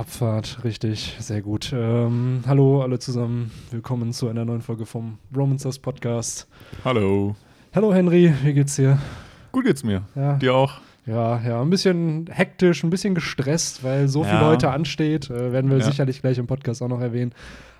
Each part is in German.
Abfahrt, richtig, sehr gut. Ähm, hallo alle zusammen, willkommen zu einer neuen Folge vom Romancers Podcast. Hallo. Hallo Henry, wie geht's dir? Gut geht's mir. Ja. Dir auch? Ja, ja, ein bisschen hektisch, ein bisschen gestresst, weil so viel Ja. heute ansteht. Äh, werden wir Ja. sicherlich gleich im Podcast auch noch erwähnen.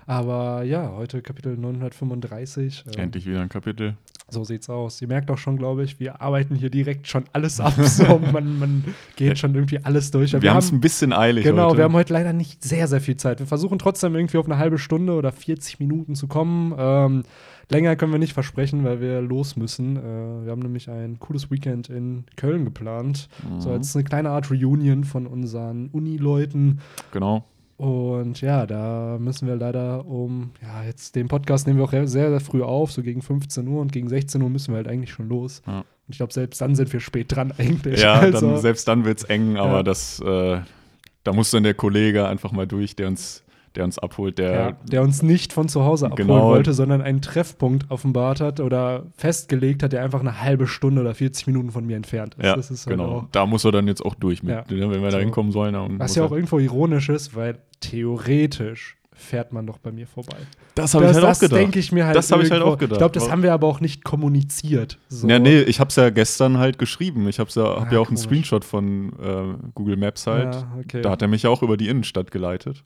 Aber ja, heute Kapitel 935. äh, Endlich wieder ein Kapitel. So sieht's aus. Ihr merkt auch schon, glaube ich, wir arbeiten hier direkt schon alles ab. so, man, man geht schon irgendwie alles durch. Wir, haben es ein bisschen eilig Genau, heute. wir haben heute leider nicht sehr, sehr viel Zeit. Wir versuchen trotzdem irgendwie auf eine halbe Stunde oder 40 Minuten zu kommen. Ähm, länger können wir nicht versprechen, weil wir los müssen. Äh, wir haben nämlich ein cooles Weekend in Köln geplant. So Mhm. als eine kleine Art Reunion von unseren Uni-Leuten. Genau. Und ja, da müssen wir leider um, ja, jetzt den Podcast nehmen wir auch sehr, sehr früh auf, so gegen 15 Uhr und gegen 16 Uhr müssen wir halt eigentlich schon los. Ja. Und ich glaube, selbst dann sind wir spät dran eigentlich. Ja, Also, dann, selbst dann wird's eng, aber Ja. das, äh, da muss dann der Kollege einfach mal durch, der uns, der uns abholt, der, ja, der uns nicht von zu Hause abholen Genau. wollte, sondern einen Treffpunkt offenbart hat oder festgelegt hat, der einfach eine halbe Stunde oder 40 Minuten von mir entfernt ist. ja, das ist halt genau. auch, Da muss er dann jetzt auch durch mit, Ja. ne, wenn wir So. da hinkommen sollen. was ja auch irgendwo ironisch ist, weil theoretisch fährt man doch bei mir vorbei. das habe ich das halt auch das gedacht. denke ich mir halt. Das habe ich halt auch gedacht. Ich glaube, das haben wir aber auch nicht kommuniziert. So. Ja, nee, ich habe es ja gestern halt geschrieben. Ich habe ja, hab Ah, ja auch einen komisch. Screenshot von äh, Google Maps halt. Ja, okay. Da hat er mich ja auch über die Innenstadt geleitet.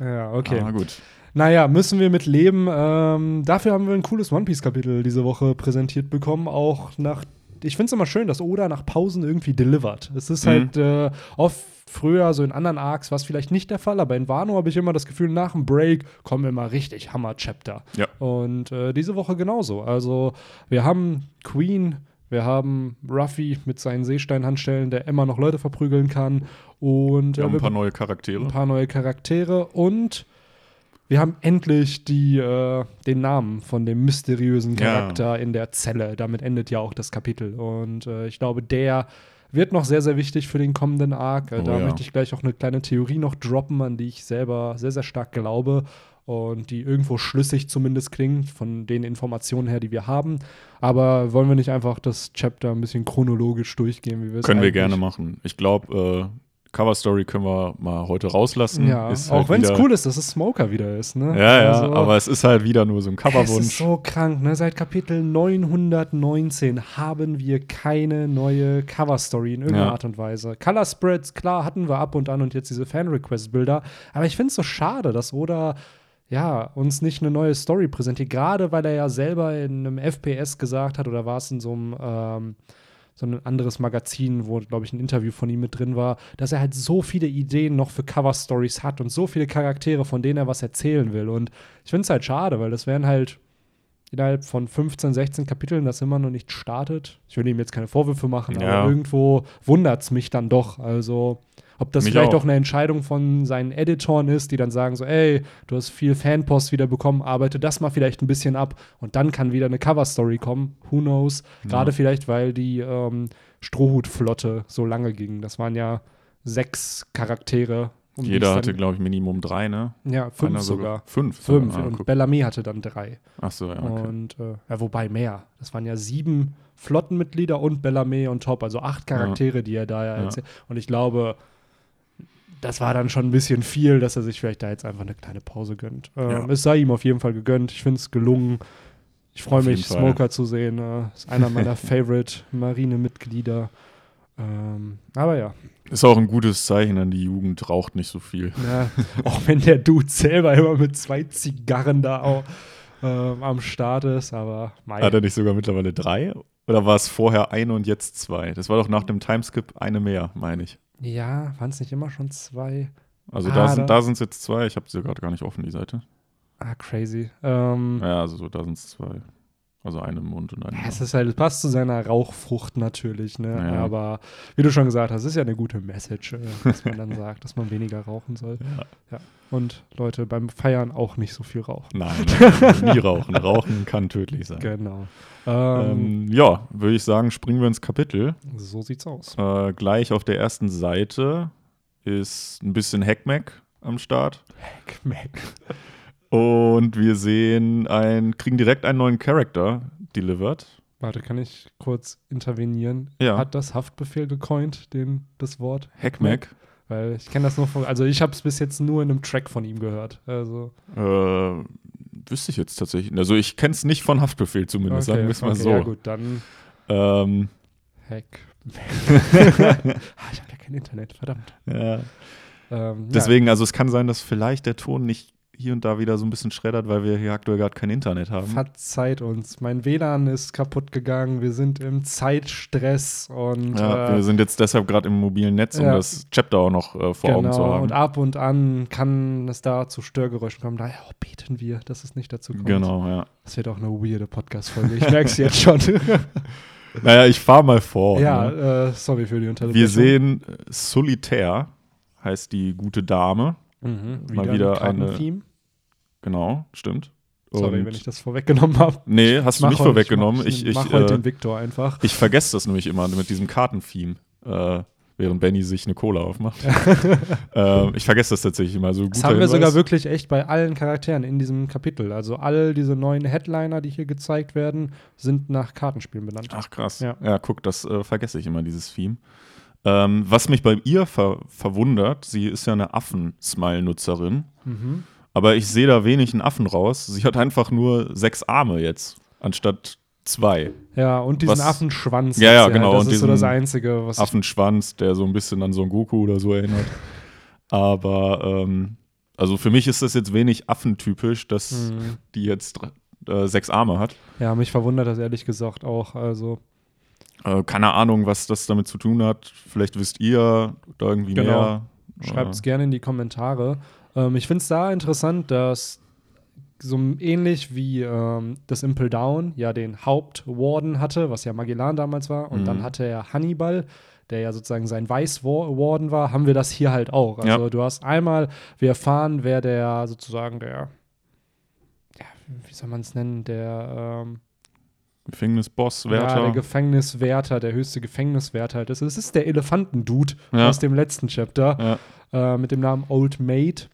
Ja, okay. Ah, gut. Naja, müssen wir mit leben. Ähm, dafür haben wir ein cooles One Piece-Kapitel diese Woche präsentiert bekommen. Auch nach. Ich finde es immer schön, dass Oda nach Pausen irgendwie delivert. Es ist Mhm. halt äh, oft früher, so in anderen Arcs, war es vielleicht nicht der Fall, aber in Wano habe ich immer das Gefühl, nach dem Break kommen immer richtig Hammer-Chapter. Ja. Und äh, diese Woche genauso. Also, wir haben Queen. Wir haben Ruffy mit seinen Seesteinhandstellen, der immer noch Leute verprügeln kann. Und Wir äh, haben ein paar neue Charaktere. ein paar neue Charaktere und wir haben endlich die, äh, den Namen von dem mysteriösen Ja. Charakter in der Zelle. Damit endet ja auch das Kapitel. Und äh, ich glaube, der wird noch sehr, sehr wichtig für den kommenden Arc. Äh, Oh da ja. möchte ich gleich auch eine kleine Theorie noch droppen, an die ich selber sehr, sehr stark glaube. Und die irgendwo schlüssig zumindest klingt, von den Informationen her, die wir haben. Aber wollen wir nicht einfach das Chapter ein bisschen chronologisch durchgehen, wie wir es Können wir gerne machen. Ich glaube, äh, Cover Story können wir mal heute rauslassen. Ja, Ist auch halt wenn es cool ist, dass es Smoker wieder ist, ne? Ja, ja, Also- aber es ist halt wieder nur so ein Es Coverwunsch. ist so krank, ne? Seit Kapitel 919 haben wir keine neue Cover-Story in irgendeiner Ja. Art und Weise. Color Spreads, klar, hatten wir ab und an und jetzt diese Fan-Request-Bilder. Aber ich finde es so schade, dass Oda ja, uns nicht eine neue Story präsentiert. Gerade weil er ja selber in einem FPS gesagt hat, oder war es in so einem ähm, so ein anderes Magazin, wo, glaube ich, ein Interview von ihm mit drin war, dass er halt so viele Ideen noch für Cover-Stories hat und so viele Charaktere, von denen er was erzählen will. Und ich finde es halt schade, weil das wären halt innerhalb von 15, 16 Kapiteln, das immer noch nicht startet. Ich will ihm jetzt keine Vorwürfe machen, Ja. aber irgendwo wundert es mich dann doch. Also, ob das Mich vielleicht auch. auch eine Entscheidung von seinen Editoren ist, die dann sagen so, ey, du hast viel Fanpost wieder bekommen, arbeite das mal vielleicht ein bisschen ab und dann kann wieder eine Cover-Story kommen. Who knows? Gerade vielleicht, weil die ähm, Strohhutflotte so lange ging. Das waren ja sechs Charaktere. um Jeder hatte, glaube ich, Minimum drei, ne? Ja, fünf Einer sogar. Fünf. Fünf. Ah, und guck. Bellamy hatte dann drei. Ach so, ja, okay. Und äh, ja, wobei mehr. Das waren ja sieben Flottenmitglieder und Bellamy on top, also acht Charaktere, die er da ja Ja. erzählt. Und ich glaube, das war dann schon ein bisschen viel, dass er sich vielleicht da jetzt einfach eine kleine Pause gönnt. Ähm, Ja. Es sei ihm auf jeden Fall gegönnt. Ich finde es gelungen. Ich freue mich, Fall. Smoker zu sehen. Äh, ist einer meiner Favorite Marine-Mitglieder. Ähm, aber ja. Ist auch ein gutes Zeichen an die Jugend, raucht nicht so viel. Ja, auch wenn der Dude selber immer mit zwei Zigarren da auch, ähm, am Start ist, aber mei. Hat er nicht sogar mittlerweile drei? Oder war es vorher eine und jetzt zwei? Das war doch nach dem Timeskip eine mehr, meine ich. Ja, waren es nicht immer schon zwei? Also Ah, da da- sind da es jetzt zwei. Ich habe sie gerade gar nicht offen, die Seite. Ah, crazy. Ähm, Ja, also so, da sind es zwei. Also eine im Mund und eine. ja, es ist halt, es passt zu seiner Rauchfrucht natürlich, ne? Ja. Aber wie du schon gesagt hast, ist ja eine gute Message, äh, dass man dann sagt, dass man weniger rauchen soll. Ja. Und Leute, beim Feiern auch nicht so viel rauchen. Nein, nie rauchen. Rauchen kann tödlich sein. Genau. Ähm, Ähm, ja, würde ich sagen, springen wir ins Kapitel. so sieht's aus. Äh, gleich auf der ersten Seite ist ein bisschen Hackmack am Start. Mac. Und wir sehen ein, kriegen direkt einen neuen Charakter delivered. Warte, kann ich kurz intervenieren? Ja. Hat das Haftbefehl gecoint, den, das Wort? Hackmack. Weil ich kenne das nur von, also ich habe es bis jetzt nur in einem Track von ihm gehört. Also. Äh, wüsste ich jetzt tatsächlich. Also ich kenne es nicht von Haftbefehl zumindest, sagen wir es mal okay, so. Ja gut, dann Ähm, Hack. ah, ich habe ja kein Internet, verdammt. ja. Ähm, Deswegen, also es kann sein, dass vielleicht der Ton nicht hier und da wieder so ein bisschen schreddert, weil wir hier aktuell gerade kein Internet haben. verzeiht uns. Mein WLAN ist kaputt gegangen. Wir sind im Zeitstress und Ja, äh, wir sind jetzt deshalb gerade im mobilen Netz, um ja. das Chapter auch noch äh, vor Augen zu genau. haben. Und ab und an kann es da zu Störgeräuschen kommen. Daher oh, beten wir, dass es nicht dazu kommt. Genau, ja. Das wird auch eine weirde Podcast-Folge. Ich merke es jetzt schon. Naja, ich fahre mal vor. ja, Ne? äh, sorry für die Unterbrechung. Wir sehen äh, Solitaire, heißt die gute Dame. Mhm, mal wieder ein eine- Kartentheme. Genau, stimmt. Sorry, wenn ich das vorweggenommen habe. Nee, hast du nicht vorweggenommen. Ich, Ich, ich, mach heute äh, den Victor einfach. ich vergesse das nämlich immer mit diesem Kartentheme, äh, während Benny sich eine Cola aufmacht. ähm, ich vergesse das tatsächlich immer. So Das haben wir Hinweis. sogar wirklich echt bei allen Charakteren in diesem Kapitel. Also all diese neuen Headliner, die hier gezeigt werden, sind nach Kartenspielen benannt. Ach krass. Ja. Ja, guck, das äh, vergesse ich immer, dieses Theme. Ähm, was mich bei ihr ver verwundert, sie ist ja eine Affen-Smile-Nutzerin, Mhm. aber ich sehe da wenig einen Affen raus. Sie hat einfach nur sechs Arme jetzt, anstatt zwei. Ja, und diesen Was- Affenschwanz. Ja, ja, genau, Das und ist so das Einzige, was Affenschwanz, der so ein bisschen an Son Goku oder so erinnert. Aber ähm, also für mich ist das jetzt wenig affentypisch, dass Mhm. die jetzt äh, sechs Arme hat. Ja, mich verwundert das ehrlich gesagt auch. Also, Äh, keine Ahnung, was das damit zu tun hat. Vielleicht wisst ihr da irgendwie Genau. mehr. schreibt es Äh, gerne in die Kommentare. Ähm, ich finde es da interessant, dass so ähnlich wie ähm, das Impel Down ja den Hauptwarden hatte, was ja Magellan damals war, und Mhm. dann hatte er Hannibal, der ja sozusagen sein Weiß-Warden war, haben wir das hier halt auch. Also Ja. du hast einmal, wir erfahren, wer der sozusagen der, ja, wie soll man es nennen, der ähm, Gefängnisboss, Ja, der Wärter. Gefängniswärter, der höchste Gefängniswärter halt ist. Es ist der Elefantendude Ja. aus dem letzten Chapter ja, äh, mit dem Namen Old Maid.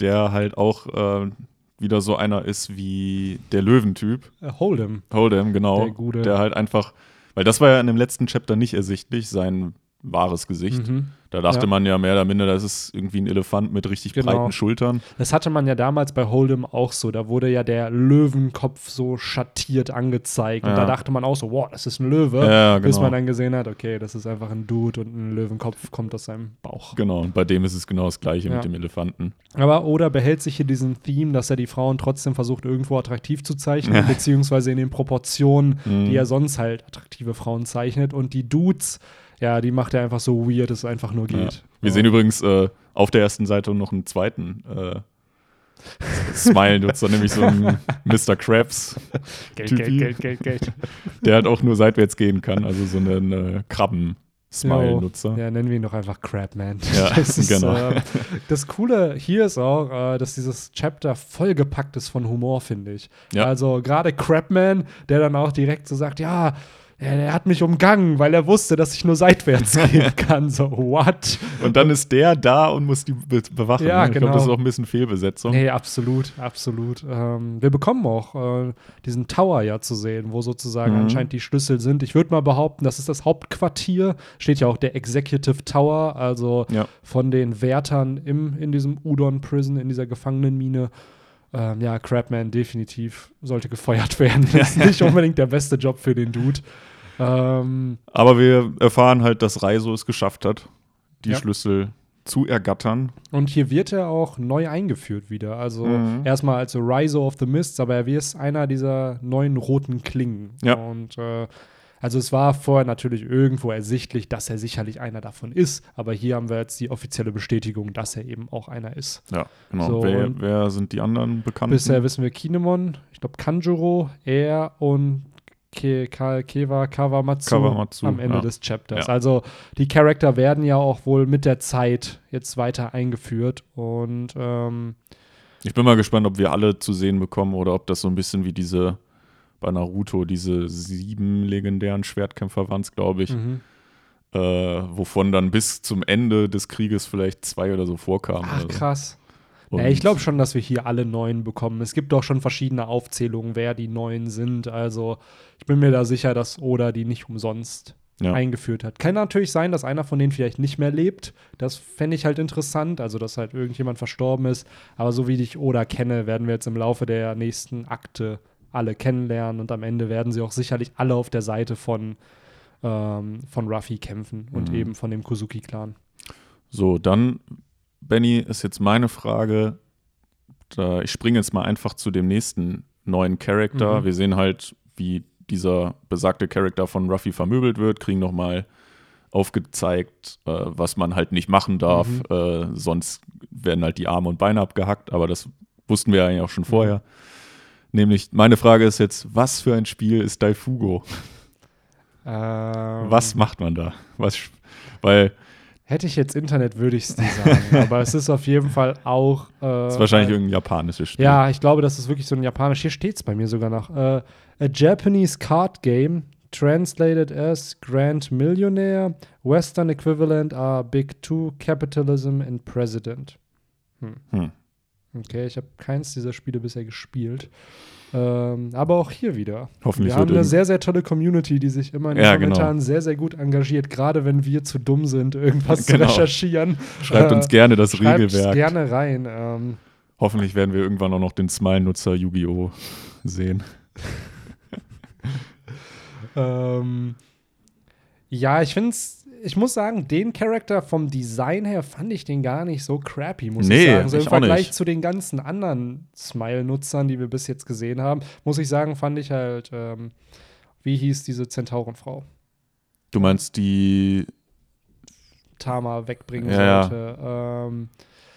der halt auch äh, wieder so einer ist wie der Löwentyp. Äh, Hold'em. Hold'em, genau. Der Gute. Der halt einfach, weil das war ja in dem letzten Chapter nicht ersichtlich, sein wahres Gesicht. Mhm. Da dachte Ja. man ja mehr oder minder, das ist irgendwie ein Elefant mit richtig Genau. breiten Schultern. Das hatte man ja damals bei Hold'em auch so. Da wurde ja der Löwenkopf so schattiert angezeigt. Und Ja. da dachte man auch so, wow, das ist ein Löwe. Ja, Bis genau. man dann gesehen hat, okay, das ist einfach ein Dude und ein Löwenkopf kommt aus seinem Bauch. Genau, und bei dem ist es genau das gleiche mit dem Elefanten. Aber Oda behält sich hier diesen Theme, dass er die Frauen trotzdem versucht, irgendwo attraktiv zu zeichnen, beziehungsweise in den Proportionen, Mhm. die er sonst halt attraktive Frauen zeichnet. Und die Dudes, ja, die macht er einfach so weird, dass es einfach nur Ja. geht. Wir sehen übrigens äh, auf der ersten Seite noch einen zweiten äh, Smile-Nutzer, nämlich so einen Mr. Krabs, Geld, Typi. Geld, Geld, Geld, Geld. der halt auch nur seitwärts gehen kann, also so einen äh, Krabben-Smile-Nutzer. Ja, nennen wir ihn doch einfach Crabman. Ja, das, ist, genau. ähm, das Coole hier ist auch, äh, dass dieses Chapter vollgepackt ist von Humor, finde ich. Ja. Also gerade Crabman, der dann auch direkt so sagt, ja, er, hat mich umgangen, weil er wusste, dass ich nur seitwärts gehen kann. So, what? Und dann ist der da und muss die be bewachen. Ja, ne? Ich genau. glaube, das ist auch ein bisschen Fehlbesetzung. Nee, absolut, absolut. Ähm, wir bekommen auch äh, diesen Tower ja zu sehen, wo sozusagen Mhm. anscheinend die Schlüssel sind. Ich würde mal behaupten, das ist das Hauptquartier. Steht ja auch der Executive Tower, also Ja. von den Wärtern im, in diesem Udon Prison, in dieser Gefangenenmine. Ähm, ja, Crabman definitiv sollte gefeuert werden. ist nicht unbedingt der beste Job für den Dude. Ähm, Aber wir erfahren halt, dass Reiso es geschafft hat, die Ja. Schlüssel zu ergattern. Und hier wird er auch neu eingeführt wieder. Also Mhm. erstmal als Riser of the Mists, aber er ist einer dieser neuen roten Klingen. Ja. Und äh, also es war vorher natürlich irgendwo ersichtlich, dass er sicherlich einer davon ist, aber hier haben wir jetzt die offizielle Bestätigung, dass er eben auch einer ist. Ja, genau. So, wer, wer sind die anderen Bekannten? Bisher wissen wir Kinemon, ich glaube Kanjuro, er und Ke Ka Kewa Kawamatsu, Kawamatsu, am Ende ja. des Chapters. Ja. Also die Charakter werden ja auch wohl mit der Zeit jetzt weiter eingeführt und ähm, Ich bin mal gespannt, ob wir alle zu sehen bekommen oder ob das so ein bisschen wie diese bei Naruto, diese sieben legendären Schwertkämpfer waren es, glaube ich, mhm. äh, wovon dann bis zum Ende des Krieges vielleicht zwei oder so vorkamen. ach oder so. krass. Und Ja, ich glaube schon, dass wir hier alle neuen bekommen. Es gibt auch schon verschiedene Aufzählungen, wer die neuen sind. Also ich bin mir da sicher, dass Oda die nicht umsonst Ja. eingeführt hat. Kann natürlich sein, dass einer von denen vielleicht nicht mehr lebt. Das fände ich halt interessant, also dass halt irgendjemand verstorben ist. Aber so wie ich Oda kenne, werden wir jetzt im Laufe der nächsten Akte alle kennenlernen und am Ende werden sie auch sicherlich alle auf der Seite von, ähm, von Ruffy kämpfen und Mhm. eben von dem Kozuki-Clan. So, dann, Benny, ist jetzt meine Frage. Ich springe jetzt mal einfach zu dem nächsten neuen Charakter. Mhm. Wir sehen halt, wie dieser besagte Charakter von Ruffy vermöbelt wird, kriegen nochmal aufgezeigt, äh, was man halt nicht machen darf. Mhm. Äh, sonst werden halt die Arme und Beine abgehackt, aber das wussten wir eigentlich auch schon vorher. Nämlich, meine Frage ist jetzt, was für ein Spiel ist Daifugo? Ähm, Was macht man da? Was, weil Hätte ich jetzt Internet, würde ich es dir sagen. aber es ist auf jeden Fall auch. Äh, es ist wahrscheinlich irgendein japanisches Spiel. Ja, ich glaube, das ist wirklich so ein japanisch. Hier steht es bei mir sogar noch. Äh, a Japanese card game translated as Grand Millionaire. Western equivalent are Big Two, Capitalism and President. Hm. Hm. Okay, ich habe keins dieser Spiele bisher gespielt. Ähm, aber auch hier wieder. Hoffentlich Wir haben eine sehr, sehr tolle Community, die sich immer in den Ja, genau. Kommentaren sehr, sehr gut engagiert, gerade wenn wir zu dumm sind, irgendwas Genau. zu recherchieren. Schreibt Äh, uns gerne das Schreibt's Regelwerk. gerne rein. Ähm, Hoffentlich werden wir irgendwann auch noch den Smile-Nutzer Yu-Gi-Oh! sehen. Ähm, ja, ich finde es, ich muss sagen, den Charakter vom Design her fand ich den gar nicht so crappy, muss Nee, ich sagen. So im ich auch Vergleich nicht. zu den ganzen anderen Smile-Nutzern, die wir bis jetzt gesehen haben, muss ich sagen, fand ich halt, ähm, wie hieß diese Zentaurenfrau? Du meinst die, Tama wegbringen Ja, ja. sollte. Ähm,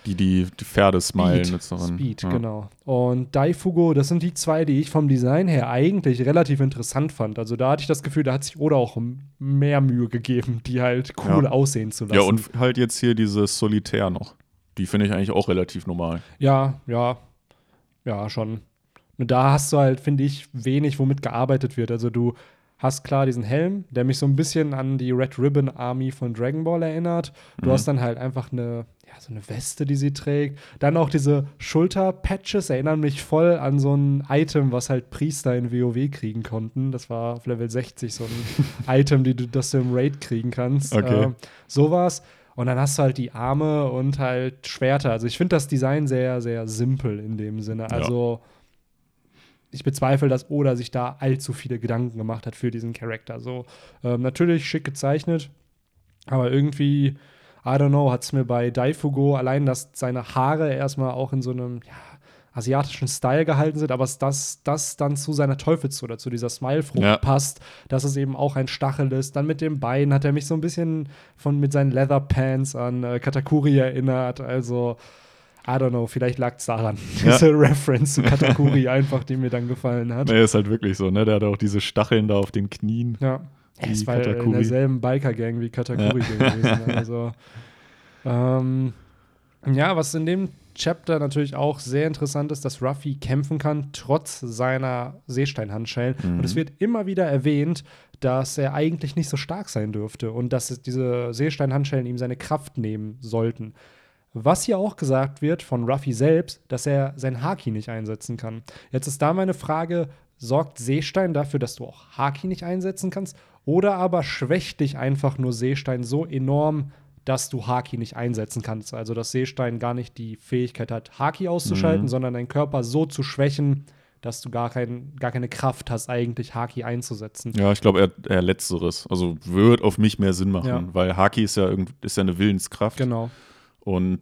die, die, die Pferdesmile-Nutzerin. Speed, ja. genau. Und Daifugo, das sind die zwei, die ich vom Design her eigentlich relativ interessant fand. Also da hatte ich das Gefühl, da hat sich Oda auch mehr Mühe gegeben, die halt cool Ja. aussehen zu lassen. Ja, und halt jetzt hier dieses Solitär noch. Die finde ich eigentlich auch relativ normal. Ja, ja, ja, schon. Und da hast du halt, finde ich, wenig, womit gearbeitet wird. Also du hast klar diesen Helm, der mich so ein bisschen an die Red Ribbon Army von Dragon Ball erinnert. Du Mhm. hast dann halt einfach eine, ja, so eine Weste, die sie trägt. Dann auch diese Schulterpatches erinnern mich voll an so ein Item, was halt Priester in WoW kriegen konnten. Das war auf Level 60 so ein Item, die du, das du im Raid kriegen kannst. Okay. Ähm, sowas. Und dann hast du halt die Arme und halt Schwerter. Also ich finde das Design sehr, sehr simpel in dem Sinne. Also ich bezweifle, dass Oda sich da allzu viele Gedanken gemacht hat für diesen Charakter. So, ähm, natürlich schick gezeichnet, aber irgendwie, I don't know, hat es mir bei Daifugo allein, dass seine Haare erstmal auch in so einem ja, asiatischen Style gehalten sind, aber dass das dann zu seiner Teufels- oder zu dieser Smile-Frucht Ja. passt, dass es eben auch ein Stachel ist. Dann mit dem Bein hat er mich so ein bisschen von mit seinen Leather Pants an äh, Katakuri erinnert. Also, I don't know, vielleicht lag es daran. Ja. Diese Reference zu Katakuri einfach, die mir dann gefallen hat. Nee, ist halt wirklich so, ne? Der hat auch diese Stacheln da auf den Knien. Ja. Wie Es war in Katakuri. derselben Biker-Gang wie Katakuri gewesen. Also, ähm, ja, was in dem Chapter natürlich auch sehr interessant ist, dass Ruffy kämpfen kann, trotz seiner Seesteinhandschellen. Mhm. Und es wird immer wieder erwähnt, dass er eigentlich nicht so stark sein dürfte und dass es diese Seesteinhandschellen ihm seine Kraft nehmen sollten. Was hier auch gesagt wird von Ruffy selbst, dass er sein Haki nicht einsetzen kann. Jetzt ist da meine Frage: Sorgt Seestein dafür, dass du auch Haki nicht einsetzen kannst? Oder aber schwächt dich einfach nur Seestein so enorm, dass du Haki nicht einsetzen kannst? Also, dass Seestein gar nicht die Fähigkeit hat, Haki auszuschalten, Mhm. sondern deinen Körper so zu schwächen, dass du gar, kein, gar keine Kraft hast, eigentlich Haki einzusetzen. Ja, ich glaube eher, eher letzteres. Also wird auf mich mehr Sinn machen, Ja. weil Haki ist ja, irgend, ist ja eine Willenskraft Genau. Und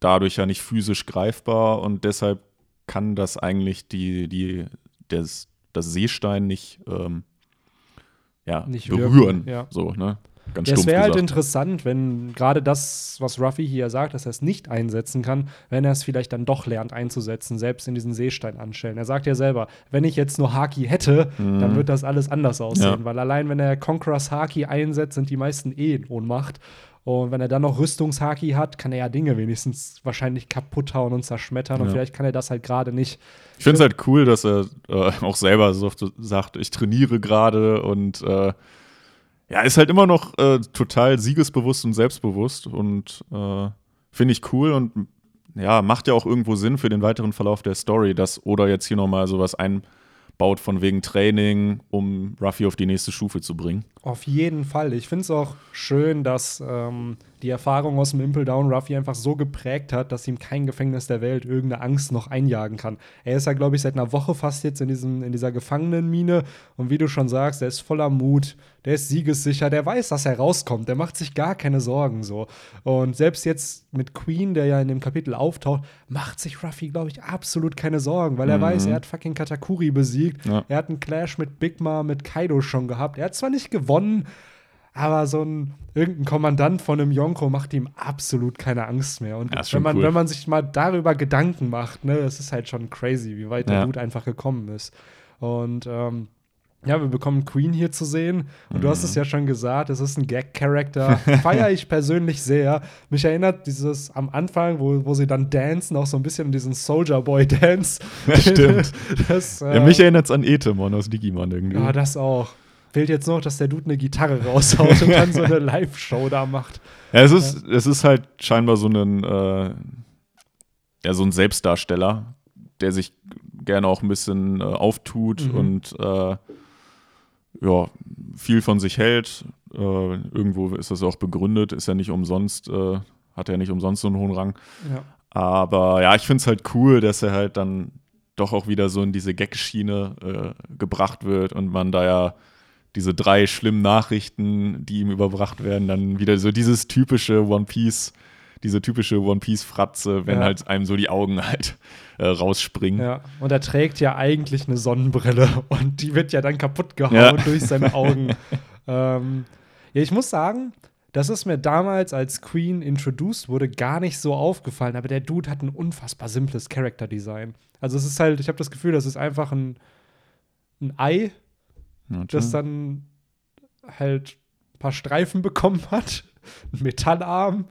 dadurch ja nicht physisch greifbar und deshalb kann das eigentlich die, die, das, das Seestein nicht, ähm, ja, Nicht berühren. wirken, ja. So, ne? Ganz Ja, es wäre halt interessant, wenn gerade das, was Ruffy hier sagt, dass er es nicht einsetzen kann, wenn er es vielleicht dann doch lernt einzusetzen, selbst in diesen Seesteinanschellen. Er sagt ja selber, wenn ich jetzt nur Haki hätte, dann wird das alles anders aussehen, Ja. weil allein wenn er Conquerors Haki einsetzt, sind die meisten eh in Ohnmacht. Und wenn er dann noch Rüstungshaki hat, kann er ja Dinge wenigstens wahrscheinlich kaputt hauen und zerschmettern. Und Ja. vielleicht kann er das halt gerade nicht. Ich finde es halt cool, dass er äh, auch selber so oft sagt, ich trainiere gerade und äh, ja, ist halt immer noch äh, total siegesbewusst und selbstbewusst und äh, finde ich cool und ja, macht ja auch irgendwo Sinn für den weiteren Verlauf der Story, dass Oda jetzt hier nochmal sowas baut von wegen Training, um Ruffy auf die nächste Stufe zu bringen. Auf jeden Fall. Ich finde es auch schön, dass ähm, die Erfahrung aus dem Impel Down Ruffy einfach so geprägt hat, dass ihm kein Gefängnis der Welt irgendeine Angst noch einjagen kann. Er ist ja, glaube ich, seit einer Woche fast jetzt in, diesem, in dieser Gefangenenmine. Und wie du schon sagst, er ist voller Mut, der ist siegessicher, der weiß, dass er rauskommt, der macht sich gar keine Sorgen so. Und selbst jetzt mit Queen, der ja in dem Kapitel auftaucht, macht sich Ruffy, glaube ich, absolut keine Sorgen, weil er mhm. weiß, er hat fucking Katakuri besiegt. Ja. Er hat einen Clash mit Big Ma, mit Kaido schon gehabt. Er hat zwar nicht gewonnen, aber so ein irgendein Kommandant von einem Yonko macht ihm absolut keine Angst mehr. Und ja, wenn, man, cool. wenn man sich mal darüber Gedanken macht, ne, es ist halt schon crazy, wie weit ja. der Dude einfach gekommen ist. Und ähm, ja, wir bekommen Queen hier zu sehen. Und mhm. du hast es mhm. ja schon gesagt, es ist ein Gag-Character. Feiere ich persönlich sehr. Mich erinnert dieses am Anfang, wo, wo sie dann dancen, auch so ein bisschen an diesen Soldier Boy-Dance. Ja, stimmt. das, äh, ja, mich erinnert es an Etemon aus Digimon irgendwie. Ja, das auch. Fehlt jetzt noch, dass der Dude eine Gitarre raushaut und dann so eine Live-Show da macht. Ja, es ist, ja. es ist halt scheinbar so ein, äh, ja, so ein Selbstdarsteller, der sich gerne auch ein bisschen äh, auftut mhm. und äh, ja, viel von sich hält. Äh, irgendwo ist das auch begründet, ist ja nicht umsonst, äh, hat er nicht umsonst so einen hohen Rang. Ja. Aber ja, ich finde es halt cool, dass er halt dann doch auch wieder so in diese Gag-Schiene äh, gebracht wird und man da ja diese drei schlimmen Nachrichten, die ihm überbracht werden, dann wieder so dieses typische One Piece, diese typische One Piece-Fratze, wenn ja. halt einem so die Augen halt äh, rausspringen. Ja, und er trägt ja eigentlich eine Sonnenbrille und die wird ja dann kaputt gehauen ja. durch seine Augen. ähm, ja, ich muss sagen, das ist mir damals, als Queen introduced wurde, gar nicht so aufgefallen. Aber der Dude hat ein unfassbar simples Character-Design. Also es ist halt, ich habe das Gefühl, das ist einfach ein, ein Ei, ja, das dann halt ein paar Streifen bekommen hat, ein Metallarm,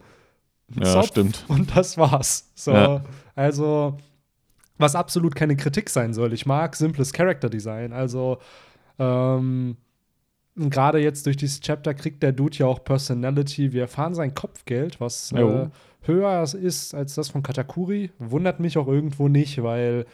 ein ja, Zopf stimmt. und das war's. So, ja. also was absolut keine Kritik sein soll. Ich mag simples Character Design. Also ähm, gerade jetzt durch dieses Chapter kriegt der Dude ja auch Personality. Wir erfahren sein Kopfgeld, was äh, höher ist als das von Katakuri. Wundert mich auch irgendwo nicht, weil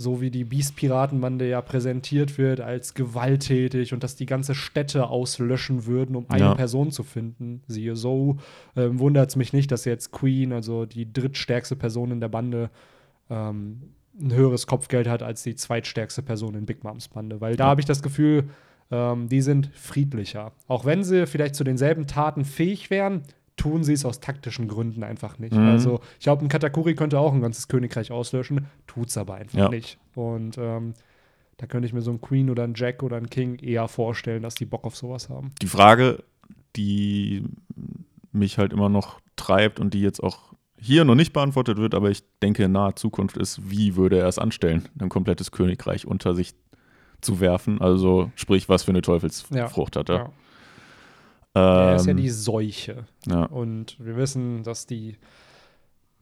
so wie die Beast-Piratenbande ja präsentiert wird als gewalttätig und dass die ganze Städte auslöschen würden, um eine ja. Person zu finden. Siehe so, ähm, wundert es mich nicht, dass jetzt Queen, also die drittstärkste Person in der Bande, ähm, ein höheres Kopfgeld hat als die zweitstärkste Person in Big Moms Bande. Weil da ja. habe ich das Gefühl, ähm, die sind friedlicher. Auch wenn sie vielleicht zu denselben Taten fähig wären, tun sie es aus taktischen Gründen einfach nicht. Mhm. Also ich glaube, ein Katakuri könnte auch ein ganzes Königreich auslöschen, tut es aber einfach ja. nicht. Und ähm, da könnte ich mir so ein Queen oder ein Jack oder ein King eher vorstellen, dass die Bock auf sowas haben. Die Frage, die mich halt immer noch treibt und die jetzt auch hier noch nicht beantwortet wird, aber ich denke in naher Zukunft ist, wie würde er es anstellen, ein komplettes Königreich unter sich zu werfen? Also sprich, was für eine Teufelsfrucht ja, hat er. Ja. Er ist ja ähm, die Seuche. Ja. Und wir wissen, dass die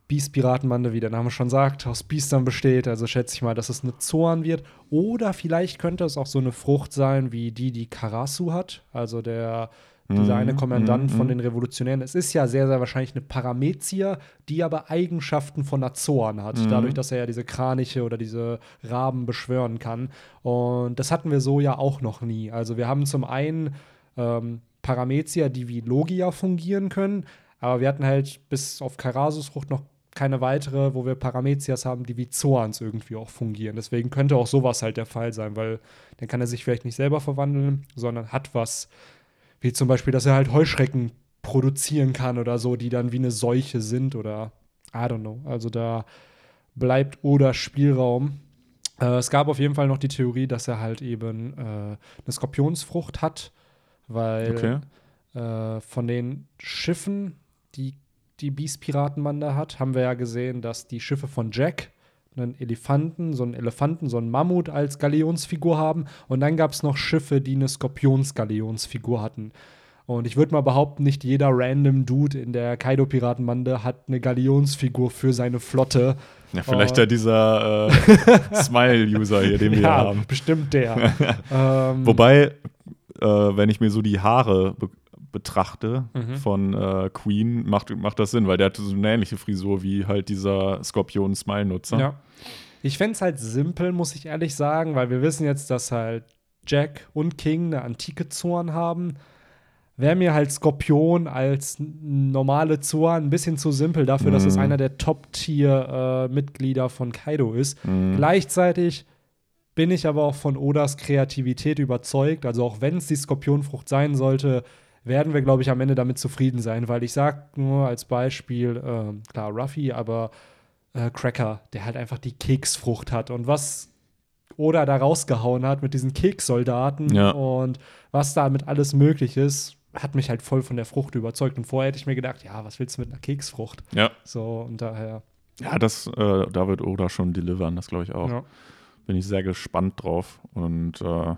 Beast-Piratenbande, wie der Name schon sagt, aus Biestern besteht. Also schätze ich mal, dass es eine Zorn wird. Oder vielleicht könnte es auch so eine Frucht sein, wie die, die Karasu hat. Also der dieser eine mhm, Kommandant mm, von mhm. den Revolutionären. Es ist ja sehr, sehr wahrscheinlich eine Paramezia, die aber Eigenschaften von Azoren hat, mm. dadurch, dass er ja diese Kraniche oder diese Raben beschwören kann. Und das hatten wir so ja auch noch nie. Also wir haben zum einen ähm, Paramezia, die wie Logia fungieren können, aber wir hatten halt bis auf Karasusfrucht noch keine weitere, wo wir Paramezias haben, die wie Zoans irgendwie auch fungieren. Deswegen könnte auch sowas halt der Fall sein, weil dann kann er sich vielleicht nicht selber verwandeln, sondern hat was, wie zum Beispiel, dass er halt Heuschrecken produzieren kann oder so, die dann wie eine Seuche sind oder I don't know. Also da bleibt oder Spielraum. Äh, es gab auf jeden Fall noch die Theorie, dass er halt eben äh, eine Skorpionsfrucht hat, weil okay. äh, von den Schiffen, die die Beast-Piratenbande hat, haben wir ja gesehen, dass die Schiffe von Jack einen Elefanten, so einen Elefanten, so einen Mammut als Galeonsfigur haben. Und dann gab es noch Schiffe, die eine Skorpions-Galeonsfigur hatten. Und ich würde mal behaupten, nicht jeder random Dude in der Kaido-Piratenbande hat eine Galeonsfigur für seine Flotte. Ja, vielleicht ja dieser äh, Smile-User hier, den wir ja, haben. Bestimmt der. ähm, Wobei, äh, wenn ich mir so die Haare be betrachte mhm. von äh, Queen, macht, macht das Sinn, weil der hatte so eine ähnliche Frisur wie halt dieser Skorpion-Smile-Nutzer. Ja. Ich fände es halt simpel, muss ich ehrlich sagen, weil wir wissen jetzt, dass halt Jack und King eine antike Zorn haben. Wäre mir halt Skorpion als normale Zorn ein bisschen zu simpel dafür, dass es Mhm. einer der Top-Tier-Mitglieder von Kaido ist. Mhm. Gleichzeitig bin ich aber auch von Odas Kreativität überzeugt. Also auch wenn es die Skorpionfrucht sein sollte, werden wir, glaube ich, am Ende damit zufrieden sein, weil ich sag nur als Beispiel, ähm, klar, Ruffy, aber äh, Cracker, der halt einfach die Keksfrucht hat und was Oda da rausgehauen hat mit diesen Kekssoldaten Ja. und was damit alles möglich ist, hat mich halt voll von der Frucht überzeugt. Und vorher hätte ich mir gedacht, ja, was willst du mit einer Keksfrucht? Ja. So, und daher, Ja, das, äh, da wird Oda schon delivern, das glaube ich auch. ja. Bin ich sehr gespannt drauf. Und äh,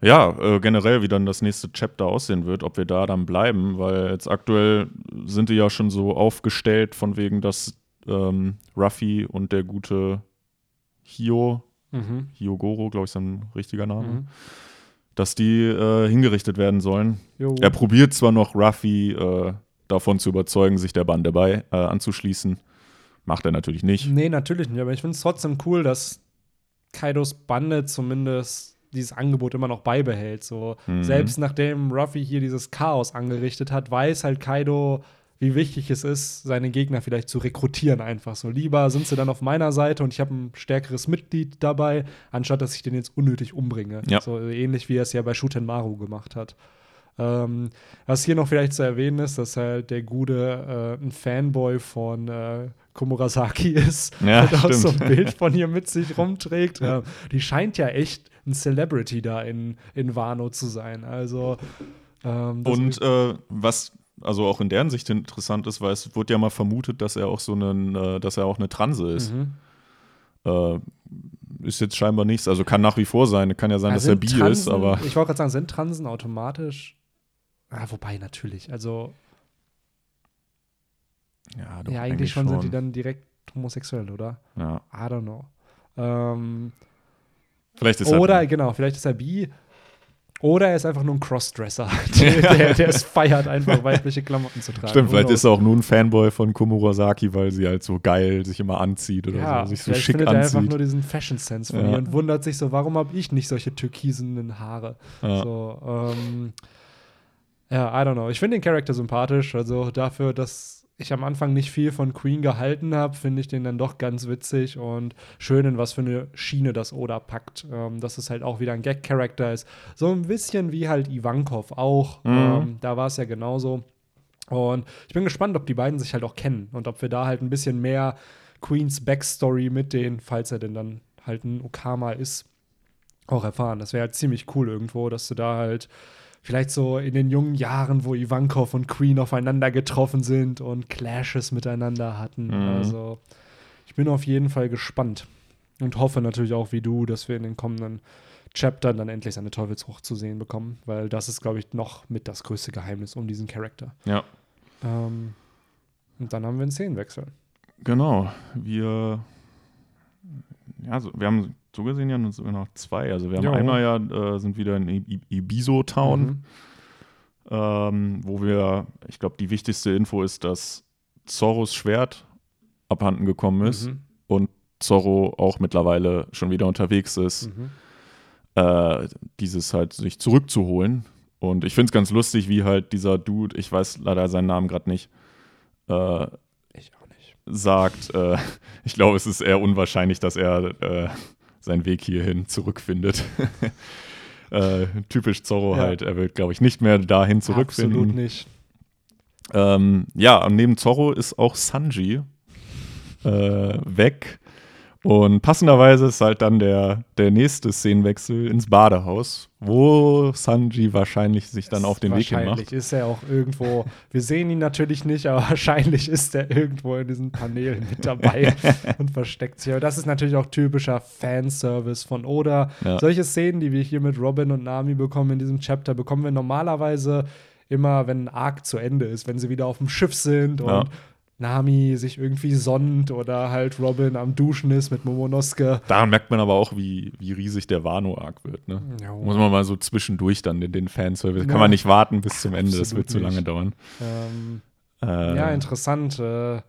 ja, äh, generell, wie dann das nächste Chapter aussehen wird, ob wir da dann bleiben, weil jetzt aktuell sind die ja schon so aufgestellt, von wegen, dass ähm, Ruffy und der gute Hio, Mhm. Hyogoro, glaube ich, ist ein richtiger Name, Mhm. dass die äh, hingerichtet werden sollen. Jo. Er probiert zwar noch Ruffy äh, davon zu überzeugen, sich der Bande bei äh, anzuschließen. Macht er natürlich nicht. Nee, natürlich nicht, aber ich finde es trotzdem cool, dass Kaidos Bande zumindest dieses Angebot immer noch beibehält. So, Mhm. selbst nachdem Ruffy hier dieses Chaos angerichtet hat, weiß halt Kaido, wie wichtig es ist, seine Gegner vielleicht zu rekrutieren einfach so. Lieber sind sie dann auf meiner Seite und ich habe ein stärkeres Mitglied dabei, anstatt dass ich den jetzt unnötig umbringe. Ja. So ähnlich wie er es ja bei Shutenmaru gemacht hat. Ähm, was hier noch vielleicht zu erwähnen ist, dass halt der Gute äh, ein Fanboy von äh, Komurasaki ist Ja, und auch so ein. Bild von ihr mit sich rumträgt. Ja, die scheint ja echt ein Celebrity da in, in Wano zu sein. Also ähm, Und äh, was also auch in deren Sicht interessant ist, weil es wurde ja mal vermutet, dass er auch so einen, äh, dass er auch eine Transe ist. Mhm. Äh, ist jetzt scheinbar nichts. Also kann nach wie vor sein. Kann ja sein, Ja, dass er bi Transen- ist, aber Ich wollte gerade sagen, sind Transen automatisch? Ah, wobei, natürlich. Also, ja, doch, ja, eigentlich schon, sind die dann direkt homosexuell, oder? Ja. I don't know. Ähm, Vielleicht ist er oder, genau, vielleicht ist er bi. Oder er ist einfach nur ein Crossdresser, der, der, der es feiert, einfach weibliche Klamotten zu tragen. Stimmt, vielleicht ist er auch nur ein Fanboy von Komurasaki, weil sie halt so geil sich immer anzieht oder Ja, so, sich so schick findet er einfach anzieht. nur diesen Fashion Sense von Ja. ihr und wundert sich so, warum habe ich nicht solche türkisenen Haare? Ja. So, ähm, ja, I don't know. Ich finde den Charakter sympathisch. Also dafür, dass ich am Anfang nicht viel von Queen gehalten habe, finde ich den dann doch ganz witzig und schön, in was für eine Schiene das Oda packt. Ähm, dass es halt auch wieder ein Gag-Charakter ist. So ein bisschen wie halt Ivankov auch. Mhm. Ähm, da war es ja genauso. Und ich bin gespannt, ob die beiden sich halt auch kennen und ob wir da halt ein bisschen mehr Queens Backstory mit denen, falls er denn dann halt ein Okama ist, auch erfahren. Das wäre halt ziemlich cool irgendwo, dass du da halt vielleicht so in den jungen Jahren, wo Ivankov und Queen aufeinander getroffen sind und Clashes miteinander hatten. Mhm. Also ich bin auf jeden Fall gespannt und hoffe natürlich auch wie du, dass wir in den kommenden Chaptern dann endlich seine Teufelsfrucht zu sehen bekommen, weil das ist, glaube ich, noch mit das größte Geheimnis um diesen Charakter. Ja, Ähm, und dann haben wir einen Szenenwechsel. genau. Wir, ja, so, wir haben so gesehen ja sogar noch zwei. Also wir haben Jo. einmal ja, äh, sind wieder in I- I- Ibiso Town. Mhm. ähm, wo wir, ich glaube, die wichtigste Info ist, dass Zorros Schwert abhanden gekommen ist Mhm. und Zorro auch mittlerweile schon wieder unterwegs ist, Mhm. äh, dieses halt sich zurückzuholen. Und ich finde es ganz lustig, wie halt dieser Dude, ich weiß leider seinen Namen gerade nicht, äh, Ich auch nicht. sagt, äh, ich glaube, es ist eher unwahrscheinlich, dass er äh, seinen Weg hierhin zurückfindet. äh, typisch Zorro Ja. halt, er wird, glaube ich, nicht mehr dahin zurückfinden. Absolut nicht. Ähm, ja, und neben Zorro ist auch Sanji äh, weg. Und passenderweise ist halt dann der, der nächste Szenenwechsel ins Badehaus, wo Sanji wahrscheinlich sich dann auf den Weg hin Wahrscheinlich macht. ist er auch irgendwo, wir sehen ihn natürlich nicht, aber wahrscheinlich ist er irgendwo in diesen Paneelen mit dabei und versteckt sich. Aber das ist natürlich auch typischer Fanservice von Oda. Ja. Solche Szenen, die wir hier mit Robin und Nami bekommen in diesem Chapter, bekommen wir normalerweise immer, wenn ein Arc zu Ende ist, wenn sie wieder auf dem Schiff sind und Ja. Nami sich irgendwie sonnt oder halt Robin am Duschen ist mit Momonosuke. Daran merkt man aber auch, wie, wie riesig der Wano-Arc wird. Ne? Jo. Muss man mal so zwischendurch dann den, den Fanservice. Ja. Kann man nicht warten bis zum Ende, das Absolut wird zu lange nicht. dauern. Ähm, Äh, Ja, interessant. Äh,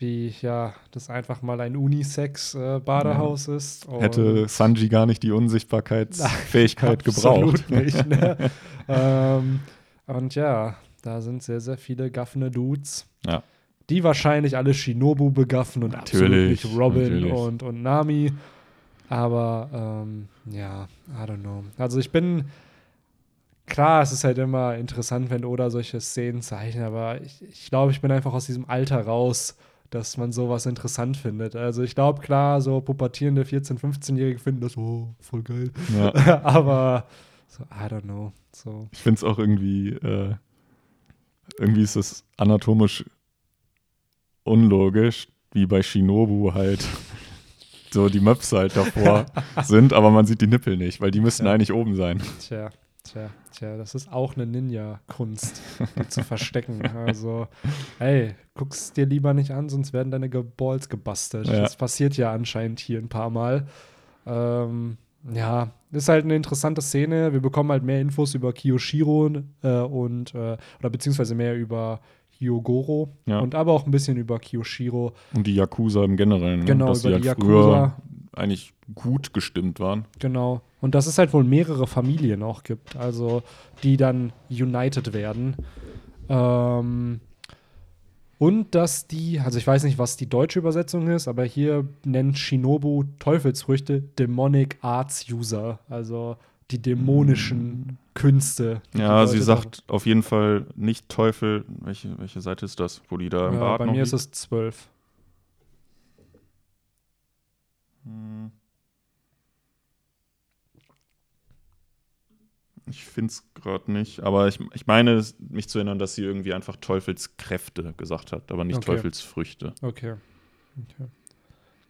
wie ja das einfach mal ein Unisex-Badehaus Ja. ist. Hätte Sanji gar nicht die Unsichtbarkeitsfähigkeit gebraucht. Absolut nicht. Ne? ähm, und ja, da sind sehr, sehr viele gaffene Dudes. Ja. Die wahrscheinlich alle Shinobu begaffen und Natürlich, absolut nicht Robin natürlich. und, und Nami. Aber ähm, ja, I don't know. Also ich bin klar, es ist halt immer interessant, wenn Oda solche Szenen zeichnet, aber ich, ich glaube, ich bin einfach aus diesem Alter raus, dass man sowas interessant findet. Also ich glaube, klar, so pubertierende 14-, 15-Jährige finden das, oh, voll geil. Ja. aber so, I don't know. So. Ich finde es auch irgendwie, äh, irgendwie ist es anatomisch unlogisch, wie bei Shinobu halt so die Möpse halt davor sind, aber man sieht die Nippel nicht, weil die müssten Ja. eigentlich oben sein. Tja, tja, tja, das ist auch eine Ninja-Kunst, die zu verstecken. Also, ey, guck's dir lieber nicht an, sonst werden deine Balls gebastelt. Ja. Das passiert ja anscheinend hier ein paar Mal. Ähm, ja, ist halt eine interessante Szene. Wir bekommen halt mehr Infos über Kiyoshiro äh, und, äh, oder beziehungsweise mehr über Hyogoro Ja. und aber auch ein bisschen über Kiyoshiro. Und die Yakuza im Generellen, ne? Genau, dass über die die halt Yakuza. eigentlich gut gestimmt waren. Genau. Und dass es halt wohl mehrere Familien auch gibt, also die dann united werden. Ähm, und dass die, also ich weiß nicht, was die deutsche Übersetzung ist, aber hier nennt Shinobu Teufelsfrüchte Demonic Arts User, also die dämonischen Künste. die die Ja, sie Leute sagt auf jeden Fall nicht Teufel. Welche, welche Seite ist das, wo die da da- im Bad bei mir ist liegt? es zwölf. Hm. Ich finde es gerade nicht, aber ich, ich meine, mich zu erinnern, dass sie irgendwie einfach Teufelskräfte gesagt hat, aber nicht Okay. Teufelsfrüchte. Okay. okay.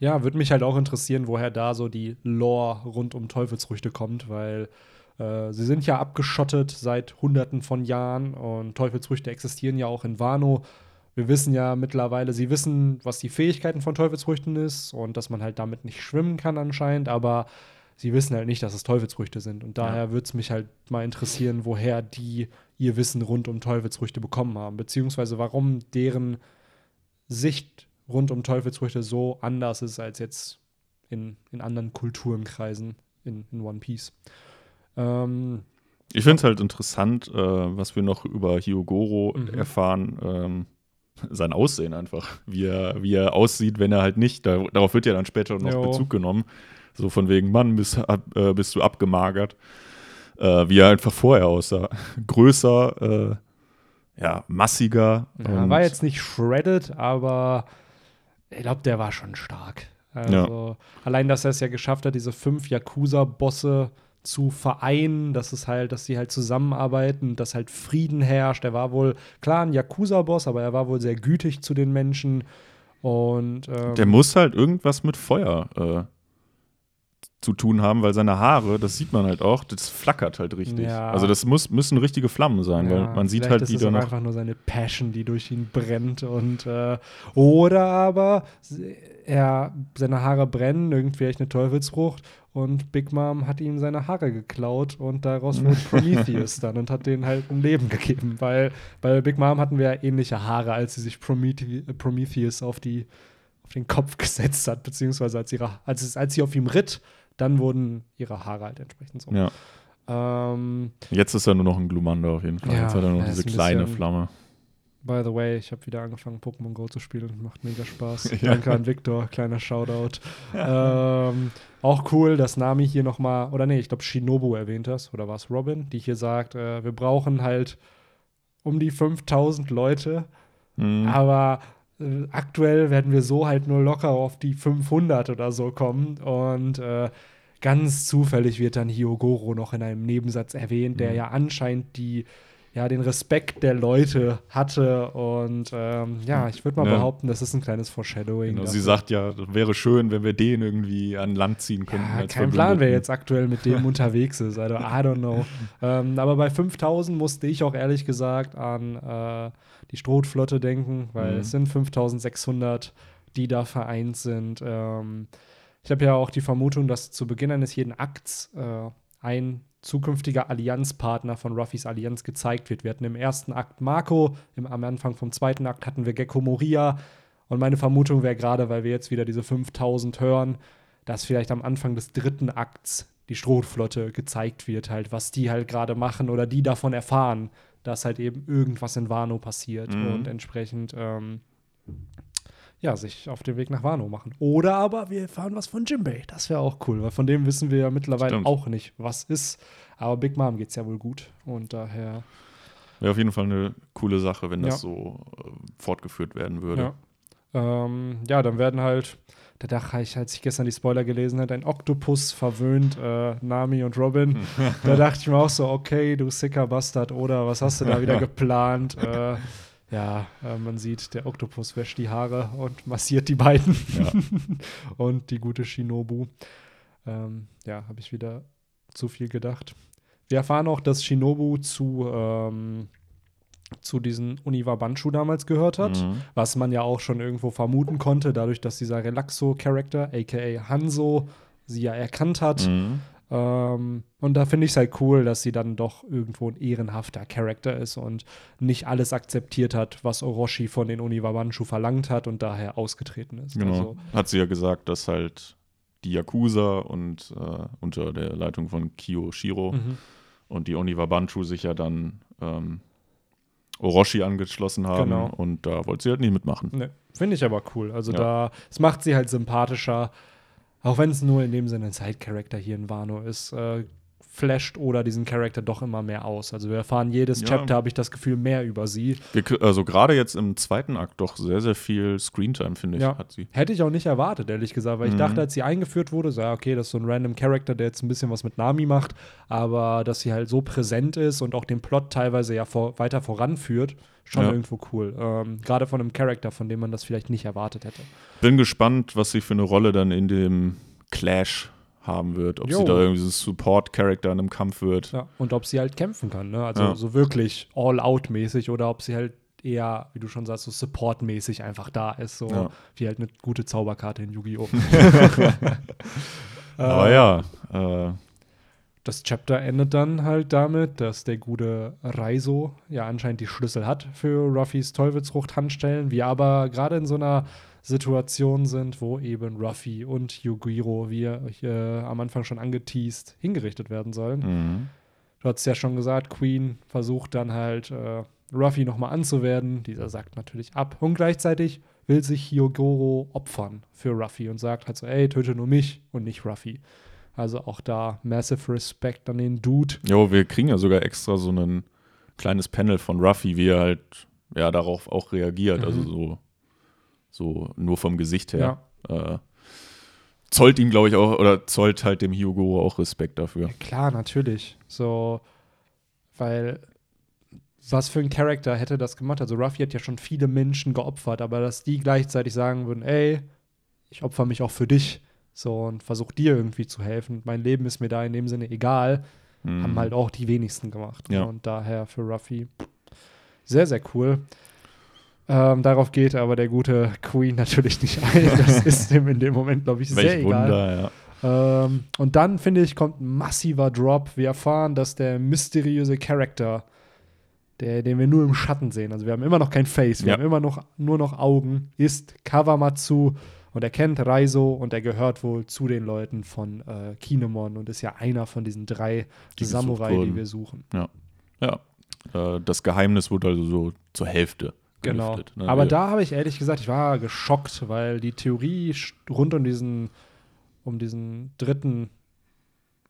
Ja, würde mich halt auch interessieren, woher da so die Lore rund um Teufelsfrüchte kommt, weil äh, sie sind ja abgeschottet seit Hunderten von Jahren und Teufelsfrüchte existieren ja auch in Wano. Wir wissen ja mittlerweile, sie wissen, was die Fähigkeiten von Teufelsfrüchten ist und dass man halt damit nicht schwimmen kann anscheinend, aber sie wissen halt nicht, dass es Teufelsfrüchte sind. Und daher würde es mich halt mal interessieren, woher die ihr Wissen rund um Teufelsfrüchte bekommen haben, beziehungsweise warum deren Sicht rund um Teufelsfrüchte so anders ist als jetzt in, in anderen Kulturenkreisen in, in One Piece. Ähm, Ich finde es halt interessant, äh, was wir noch über Hyogoro Mhm. erfahren. Ähm, sein Aussehen einfach, wie er, wie er aussieht, wenn er halt nicht, da, darauf wird ja dann später noch Jo. Bezug genommen. So von wegen, Mann, bist, äh, bist du abgemagert. Äh, wie er einfach vorher aussah. Größer, äh, ja, massiger. ja, war jetzt nicht shredded, aber ich glaube, der war schon stark. Also, allein, dass er es ja geschafft hat, diese fünf Yakuza-Bosse zu vereinen, dass es halt, dass sie halt zusammenarbeiten, dass halt Frieden herrscht. Er war wohl, klar, ein Yakuza-Boss, aber er war wohl sehr gütig zu den Menschen. Und ähm, Der muss halt irgendwas mit Feuer äh, zu tun haben, weil seine Haare, das sieht man halt auch, das flackert halt richtig. Ja. Also das muss, müssen richtige Flammen sein, weil Ja, man sieht halt, ist wie noch. einfach nur seine Passion, die durch ihn brennt und äh, oder aber er seine Haare brennen, irgendwie echt eine Teufelsfrucht und Big Mom hat ihm seine Haare geklaut und daraus wurde Prometheus dann und hat denen halt ein Leben gegeben, weil bei Big Mom hatten wir ja ähnliche Haare, als sie sich Prometh Prometheus auf die auf den Kopf gesetzt hat, beziehungsweise als ihre als, als sie auf ihm ritt, dann wurden ihre Haare halt entsprechend so. Ja. Ähm, Jetzt ist er nur noch ein Glumanda auf jeden Fall. Ja, Jetzt hat er nur diese kleine Flamme. By the way, ich habe wieder angefangen, Pokémon Go zu spielen und macht mega Spaß. Ja. Danke an Victor, kleiner Shoutout. ähm, auch cool, dass Nami hier nochmal, oder nee, ich glaube Shinobu erwähnt das, oder war es Robin, die hier sagt, äh, wir brauchen halt um die 5000 Leute, Mhm. aber äh, aktuell werden wir so halt nur locker auf die 500 oder so kommen und äh, ganz zufällig wird dann Hyogoro noch in einem Nebensatz erwähnt, der Mhm. ja anscheinend die ja, den Respekt der Leute hatte und ähm, ja, ich würde mal Ja. behaupten, das ist ein kleines Foreshadowing. Genau, sie sagt ja, wäre schön, wenn wir den irgendwie an Land ziehen könnten. ja, kein Plan, wer jetzt aktuell mit dem unterwegs ist. Also, I don't know. ähm, aber bei 5000 musste ich auch ehrlich gesagt an äh, die Strohflotte denken, weil Mhm. es sind 5600, die da vereint sind. Ähm, ich habe ja auch die Vermutung, dass zu Beginn eines jeden Akts äh, ein zukünftiger Allianzpartner von Ruffys Allianz gezeigt wird. Wir hatten im ersten Akt Marco, im, am Anfang vom zweiten Akt hatten wir Gecko Moria Und meine Vermutung wäre gerade, weil wir jetzt wieder diese 5000 hören, dass vielleicht am Anfang des dritten Akts die Strohflotte gezeigt wird, halt, was die halt gerade machen oder die davon erfahren, dass halt eben irgendwas in Wano passiert Mhm. und entsprechend ähm, ja, sich auf den Weg nach Wano machen. Oder aber wir erfahren was von Jimbei. Das wäre auch cool, weil von dem wissen wir ja mittlerweile Stimmt. auch nicht, was ist. Aber Big Mom geht's ja wohl gut. Und daher, Wäre auf jeden Fall eine coole Sache, wenn das Ja. so äh, fortgeführt werden würde. ja. Ähm, ja, dann werden halt, da dachte ich, als ich gestern die Spoiler gelesen habe, ein Oktopus verwöhnt äh, Nami und Robin. da dachte ich mir auch so, okay, du sicker Bastard, oder was hast du da wieder geplant? Äh, ja, äh, man sieht, der Oktopus wäscht die Haare und massiert die beiden. Ja. und die gute Shinobu. Ähm, ja, habe ich wieder zu viel gedacht. Wir erfahren auch, dass Shinobu zu, ähm, zu diesen Uniwa Banshu damals gehört hat, Mhm. was man ja auch schon irgendwo vermuten konnte, dadurch, dass dieser Relaxo-Charakter, aka Hanzo, sie ja erkannt hat. Mhm. Ähm, und da finde ich es halt cool, dass sie dann doch irgendwo ein ehrenhafter Charakter ist und nicht alles akzeptiert hat, was Orochi von den Uniwa Banshu verlangt hat und daher ausgetreten ist. Genau. Also, Hat sie ja gesagt, dass halt die Yakuza und äh, unter der Leitung von Kiyoshiro mhm. und die Oniwa Banshu sich ja dann ähm, Orochi angeschlossen haben Genau. und da wollte sie halt nicht mitmachen. Ne, finde ich aber cool. Also Ja. da, es macht sie halt sympathischer, auch wenn es nur in dem Sinne ein Side-Character hier in Wano ist, äh, flasht oder diesen Charakter doch immer mehr aus. Also wir erfahren jedes Ja. Chapter, habe ich das Gefühl, mehr über sie. Wir, also gerade jetzt im zweiten Akt doch sehr, sehr viel Screentime, finde ich, Ja. hat sie. Hätte ich auch nicht erwartet, ehrlich gesagt, weil ich Mhm. dachte, als sie eingeführt wurde, so, ja, okay, das ist so ein random Charakter, der jetzt ein bisschen was mit Nami macht, aber dass sie halt so präsent ist und auch den Plot teilweise ja vor, weiter voranführt, schon Ja. irgendwo cool. Ähm, Gerade von einem Charakter, von dem man das vielleicht nicht erwartet hätte. Bin gespannt, was sie für eine Rolle dann in dem Clash haben wird. Ob Jo. sie da irgendwie so ein Support-Character in einem Kampf wird. Ja, und ob sie halt kämpfen kann, ne? Also Ja. so wirklich all-out-mäßig oder ob sie halt eher, wie du schon sagst, so support-mäßig einfach da ist. So Ja. wie halt eine gute Zauberkarte in Yu-Gi-Oh! Aber Äh, ja, äh, Das Chapter endet dann halt damit, dass der gute Raizo ja anscheinend die Schlüssel hat für Ruffys Teufelsfrucht-Handstellen. Wir aber gerade in so einer Situation sind, wo eben Ruffy und Yugiro, wie äh, am Anfang schon angeteased, hingerichtet werden sollen. mhm. Du hast ja schon gesagt, Queen versucht dann halt äh, Ruffy nochmal anzuwerden. Dieser sagt natürlich ab. Und gleichzeitig will sich Hyogoro opfern für Ruffy und sagt halt so, ey, töte nur mich und nicht Ruffy. Also auch da massive Respect an den Dude. Jo, wir kriegen ja sogar extra so ein kleines Panel von Ruffy, wie er halt ja darauf auch reagiert. Mhm. Also so, so nur vom Gesicht her. Äh, zollt ihm, glaube ich, auch, oder zollt halt dem Hyogoro auch Respekt dafür. Ja, klar, natürlich. So, weil was für ein Charakter hätte das gemacht? Also Ruffy hat ja schon viele Menschen geopfert, aber dass die gleichzeitig sagen würden, ey, ich opfer mich auch für dich. So und versuch dir irgendwie zu helfen. Mein Leben ist mir da in dem Sinne egal. Mhm. Haben halt auch die wenigsten gemacht. Ja. Und daher für Ruffy sehr, sehr cool. Ähm, darauf geht aber der gute Queen natürlich nicht ein. Das ist ihm in dem Moment, glaube ich, sehr Welch egal. Wunder, ja. Ähm, und dann, finde ich, kommt ein massiver Drop. Wir erfahren, dass der mysteriöse Charakter, der, den wir nur im Schatten sehen, also wir haben immer noch kein Face, wir Ja. haben immer noch nur noch Augen, ist Kawamatsu und er kennt Raizo und er gehört wohl zu den Leuten von äh, Kinemon und ist ja einer von diesen drei Die Samurai, die wir suchen. Ja. Äh, das Geheimnis wurde also so zur Hälfte Genau. ne? Aber Wir- da habe ich ehrlich gesagt, ich war geschockt, weil die Theorie rund um diesen, um diesen dritten,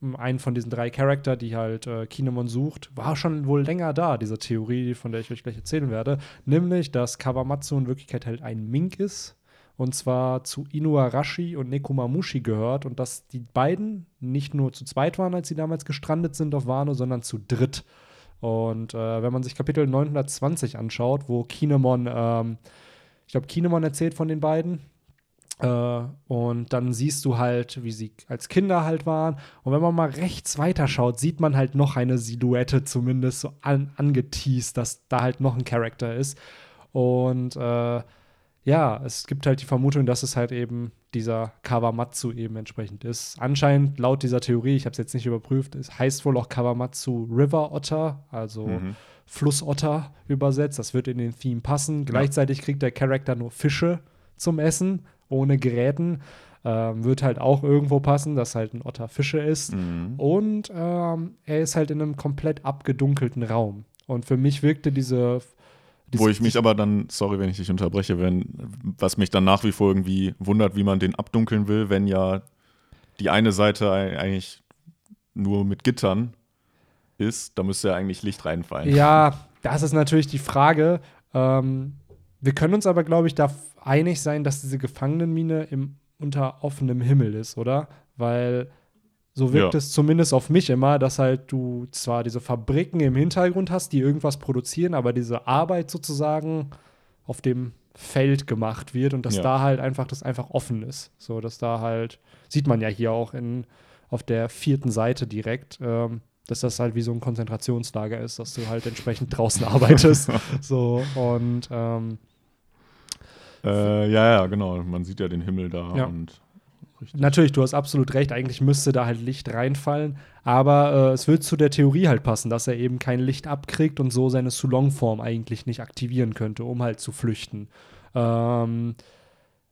um einen von diesen drei Charakter, die halt äh, Kinemon sucht, war schon wohl länger da, diese Theorie, von der ich euch gleich erzählen werde. Nämlich, dass Kawamatsu in Wirklichkeit halt ein Mink ist. Und zwar zu Inuarashi und Nekomamushi gehört. Und dass die beiden nicht nur zu zweit waren, als sie damals gestrandet sind auf Wano, sondern zu dritt. Und äh, wenn man sich Kapitel 920 anschaut, wo Kinemon, ähm, ich glaube, Kinemon erzählt von den beiden. Äh, und dann siehst du halt, wie sie als Kinder halt waren. Und wenn man mal rechts weiterschaut, sieht man halt noch eine Silhouette zumindest so an, angeteased, dass da halt noch ein Charakter ist. Und äh, ja, es gibt halt die Vermutung, dass es halt eben dieser Kawamatsu eben entsprechend ist. Anscheinend laut dieser Theorie, ich habe es jetzt nicht überprüft, es heißt wohl auch Kawamatsu River Otter, also Mhm. Flussotter übersetzt. Das wird in den Theme passen. Gleichzeitig kriegt der Charakter nur Fische zum Essen, ohne Geräten. Ähm, wird halt auch irgendwo passen, dass halt ein Otter Fische ist. Mhm. Und ähm, er ist halt in einem komplett abgedunkelten Raum. Und für mich wirkte diese. Wo ich mich aber dann, sorry, wenn ich dich unterbreche, wenn, was mich dann nach wie vor irgendwie wundert, wie man den abdunkeln will, wenn ja die eine Seite ei- eigentlich nur mit Gittern ist, da müsste ja eigentlich Licht reinfallen. Ja, das ist natürlich die Frage. Ähm, wir können uns aber, glaube ich, da einig sein, dass diese Gefangenenmine im, unter offenem Himmel ist, oder? Weil so wirkt Ja. es zumindest auf mich immer, dass halt du zwar diese Fabriken im Hintergrund hast, die irgendwas produzieren, aber diese Arbeit sozusagen auf dem Feld gemacht wird und dass Ja. da halt einfach das einfach offen ist. So, dass da halt, sieht man ja hier auch in, auf der vierten Seite direkt, ähm, dass das halt wie so ein Konzentrationslager ist, dass du halt entsprechend draußen arbeitest. so, und ähm, Äh, ja, ja, genau. Man sieht ja den Himmel da Ja. und Natürlich, du hast absolut recht. Eigentlich müsste da halt Licht reinfallen. Aber äh, es wird zu der Theorie halt passen, dass er eben kein Licht abkriegt und so seine Sulong-Form eigentlich nicht aktivieren könnte, um halt zu flüchten. Ähm,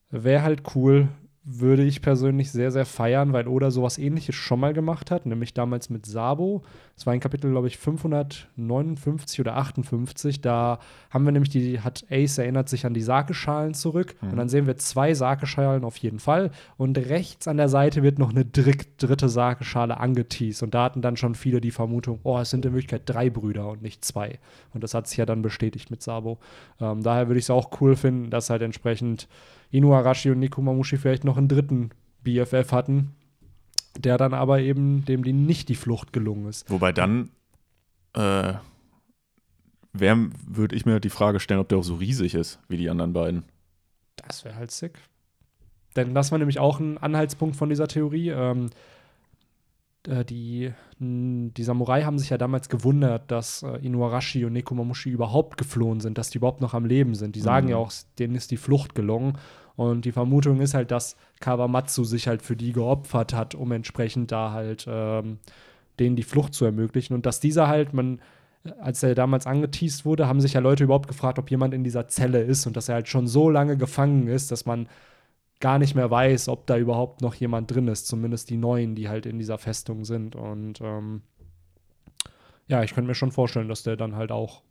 Wäre halt cool, würde ich persönlich sehr, sehr feiern, weil Oda sowas ähnliches schon mal gemacht hat, nämlich damals mit Sabo. Das war in Kapitel, glaube ich, 559 oder 58. Da haben wir nämlich die, hat Ace erinnert sich an die Sakeschalen zurück. Und dann sehen wir zwei Sakeschalen auf jeden Fall. Und rechts an der Seite wird noch eine dritt, dritte Sakeschale angeteased. Und da hatten dann schon viele die Vermutung, oh, es sind in Wirklichkeit drei Brüder und nicht zwei. Und das hat sich ja dann bestätigt mit Sabo. Ähm, daher würde ich es auch cool finden, dass halt entsprechend Inuarashi und Nikomamushi vielleicht noch einen dritten BFF hatten, der dann aber eben dem die nicht die Flucht gelungen ist. Wobei dann äh, würde ich mir die Frage stellen, ob der auch so riesig ist wie die anderen beiden. Das wäre halt sick. Denn das war nämlich auch ein Anhaltspunkt von dieser Theorie. Ähm, äh, die, die Samurai haben sich ja damals gewundert, dass äh, Inuarashi und Nekomamushi überhaupt geflohen sind, dass die überhaupt noch am Leben sind. Die sagen Mhm. ja auch, denen ist die Flucht gelungen. Und die Vermutung ist halt, dass Kawamatsu sich halt für die geopfert hat, um entsprechend da halt ähm, denen die Flucht zu ermöglichen. Und dass dieser halt, man, als er damals angeteased wurde, haben sich ja Leute überhaupt gefragt, ob jemand in dieser Zelle ist und dass er halt schon so lange gefangen ist, dass man gar nicht mehr weiß, ob da überhaupt noch jemand drin ist, zumindest die Neuen, die halt in dieser Festung sind. Und ähm, ja, ich könnte mir schon vorstellen, dass der dann halt auch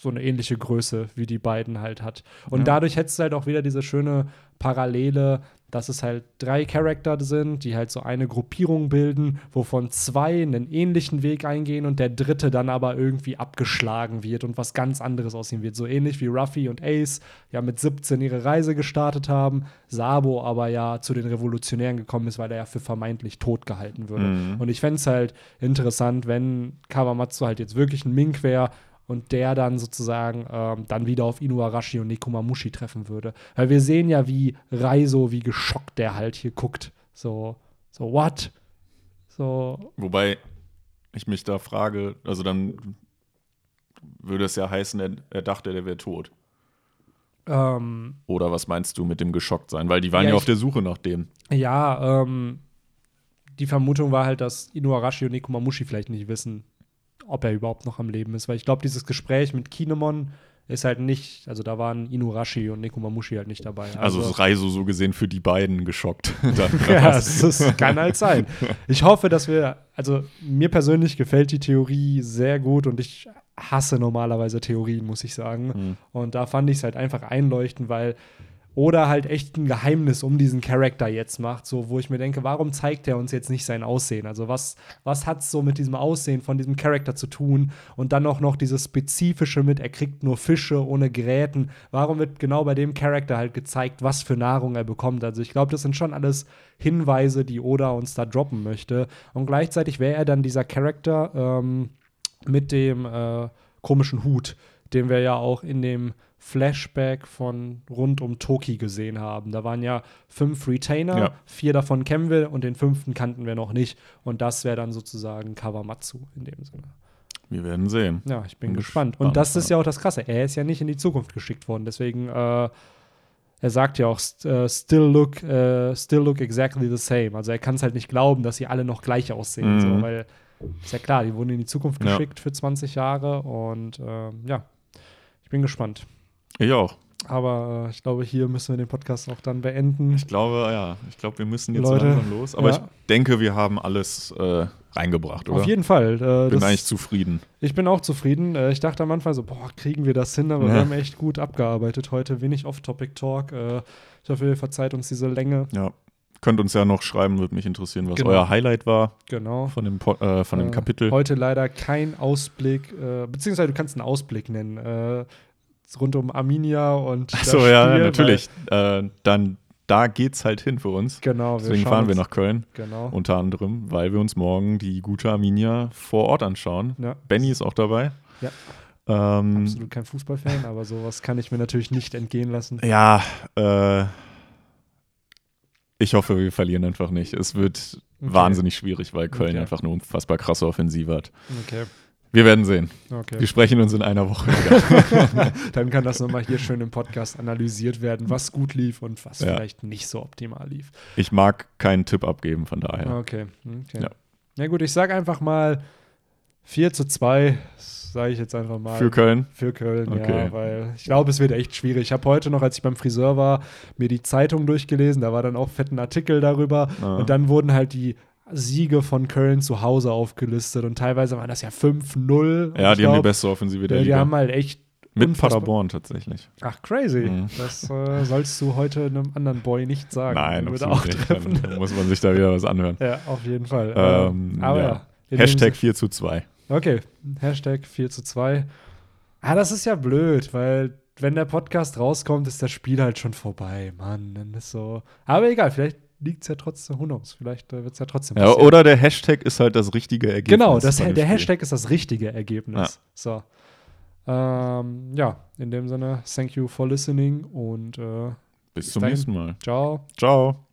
so eine ähnliche Größe wie die beiden halt hat. Und Ja. dadurch hättest du halt auch wieder diese schöne Parallele, dass es halt drei Charakter sind, die halt so eine Gruppierung bilden, wovon zwei einen ähnlichen Weg eingehen und der dritte dann aber irgendwie abgeschlagen wird und was ganz anderes aussehen wird. So ähnlich wie Ruffy und Ace ja mit 17 ihre Reise gestartet haben, Sabo aber ja zu den Revolutionären gekommen ist, weil er ja für vermeintlich tot gehalten würde. Mhm. Und ich fände es halt interessant, wenn Kawamatsu halt jetzt wirklich ein Mink wäre und der dann sozusagen ähm, dann wieder auf Inuarashi und Nekomamushi treffen würde. Weil wir sehen ja, wie Raizo, wie geschockt der halt hier guckt. So, so, what? So, Wobei ich mich da frage, also dann würde es ja heißen, er, er dachte, der wäre tot. ähm, Oder was meinst du mit dem geschockt sein? Weil die waren Ja, ja, ich- auf der Suche nach dem. ja, ähm, die Vermutung war halt, dass Inuarashi und Nekomamushi vielleicht nicht wissen, ob er überhaupt noch am Leben ist. Weil ich glaube, dieses Gespräch mit Kinemon ist halt nicht, also da waren Inuarashi und Nekomamushi halt nicht dabei. Also, ist Reiso so gesehen für die beiden geschockt. Ja, das, das kann halt sein. Ich hoffe, dass wir, also mir persönlich gefällt die Theorie sehr gut und ich hasse normalerweise Theorien, muss ich sagen. Mhm. Und da fand ich es halt einfach einleuchtend, weil oder halt echt ein Geheimnis um diesen Charakter jetzt macht, so wo ich mir denke, warum zeigt er uns jetzt nicht sein Aussehen? Also was, was hat es so mit diesem Aussehen von diesem Charakter zu tun? Und dann auch noch dieses Spezifische mit, er kriegt nur Fische ohne Gräten. Warum wird genau bei dem Charakter halt gezeigt, was für Nahrung er bekommt? Also ich glaube, das sind schon alles Hinweise, die Oda uns da droppen möchte. Und gleichzeitig wäre er dann dieser Charakter ähm, mit dem äh, komischen Hut, den wir ja auch in dem Flashback von rund um Toki gesehen haben. Da waren ja fünf Retainer, Ja. vier davon kennen wir und den fünften kannten wir noch nicht. Und das wäre dann sozusagen Kawamatsu in dem Sinne. Wir werden sehen. Ja, ich bin Bin gespannt. gespannt, Und das ist ja. ja auch das Krasse. Er ist ja nicht in die Zukunft geschickt worden. Deswegen, äh, er sagt ja auch, äh, still, look, äh, still look exactly the same. Also er kann es halt nicht glauben, dass sie alle noch gleich aussehen. Mhm. So, weil, ist ja klar, die wurden in die Zukunft Ja. geschickt für 20 Jahre. Und ähm, ja, ich bin gespannt. Ich auch. Aber äh, ich glaube, hier müssen wir den Podcast auch dann beenden. Ich glaube, ja. Ich glaube, wir müssen jetzt Leute, langsam los. Aber ja. ich denke, wir haben alles äh, reingebracht, oder? Auf jeden Fall. Äh, Bin eigentlich zufrieden. Ich bin auch zufrieden. Äh, ich dachte am Anfang so, boah, kriegen wir das hin, aber Ja. wir haben echt gut abgearbeitet heute. Wenig Off-Topic-Talk. Äh, ich hoffe, ihr verzeiht uns diese Länge. Ja. Könnt uns ja noch schreiben, würde mich interessieren, was Genau. euer Highlight war Genau. von dem, Po- von dem Kapitel. Heute leider kein Ausblick, beziehungsweise du kannst einen Ausblick nennen. Rund um Arminia und das Achso, ja, Spiel, natürlich. Äh, dann, da geht's halt hin für uns. Genau, Deswegen fahren wir nach Köln, Genau. unter anderem, weil wir uns morgen die gute Arminia vor Ort anschauen. ja, Benny ist auch dabei. Ja. Ähm, absolut kein Fußballfan, aber sowas kann ich mir natürlich nicht entgehen lassen. ja, äh, ich hoffe, wir verlieren einfach nicht. Es wird Okay. wahnsinnig schwierig, weil Köln Okay. einfach eine unfassbar krasse Offensive hat. Okay, Wir werden sehen. okay. Wir sprechen uns in einer Woche wieder. Dann kann das nochmal hier schön im Podcast analysiert werden, was gut lief und was Ja. vielleicht nicht so optimal lief. Ich mag keinen Tipp abgeben, von daher. Okay. okay. Ja. Na gut, ich sage einfach mal 4 zu 2, sage ich jetzt einfach mal. Für Köln. Für Köln, Okay. ja, weil ich glaube, es wird echt schwierig. Ich habe heute noch, als ich beim Friseur war, mir die Zeitung durchgelesen, da war dann auch fetten Artikel darüber Ah. und dann wurden halt die Siege von Köln zu Hause aufgelistet und teilweise waren das ja 5-0. Und Ja, die haben die glaub, beste Offensive der ja, die Liga. haben halt echt Mit Paderborn tatsächlich. Ach, crazy. Mhm. Das äh, sollst du heute einem anderen Boy nicht sagen. Nein, Würde auch nicht. treffen. Dann muss man sich da wieder was anhören. Ja, auf jeden Fall. Ähm, Äh, aber ja. Hashtag 4 zu 2. Sinne- Okay, Hashtag 4 zu 2. Ah, das ist ja blöd, weil wenn der Podcast rauskommt, ist das Spiel halt schon vorbei. Mann, dann ist so. Aber egal, vielleicht liegt es ja trotzdem, who knows, vielleicht äh, wird es ja trotzdem Ja, oder der Hashtag ist halt das richtige Ergebnis. Genau, das, der Spiel. Hashtag ist das richtige Ergebnis. So. Ähm, ja, in dem Sinne, thank you for listening und äh, Bis zum dahin. nächsten Mal. ciao. Ciao.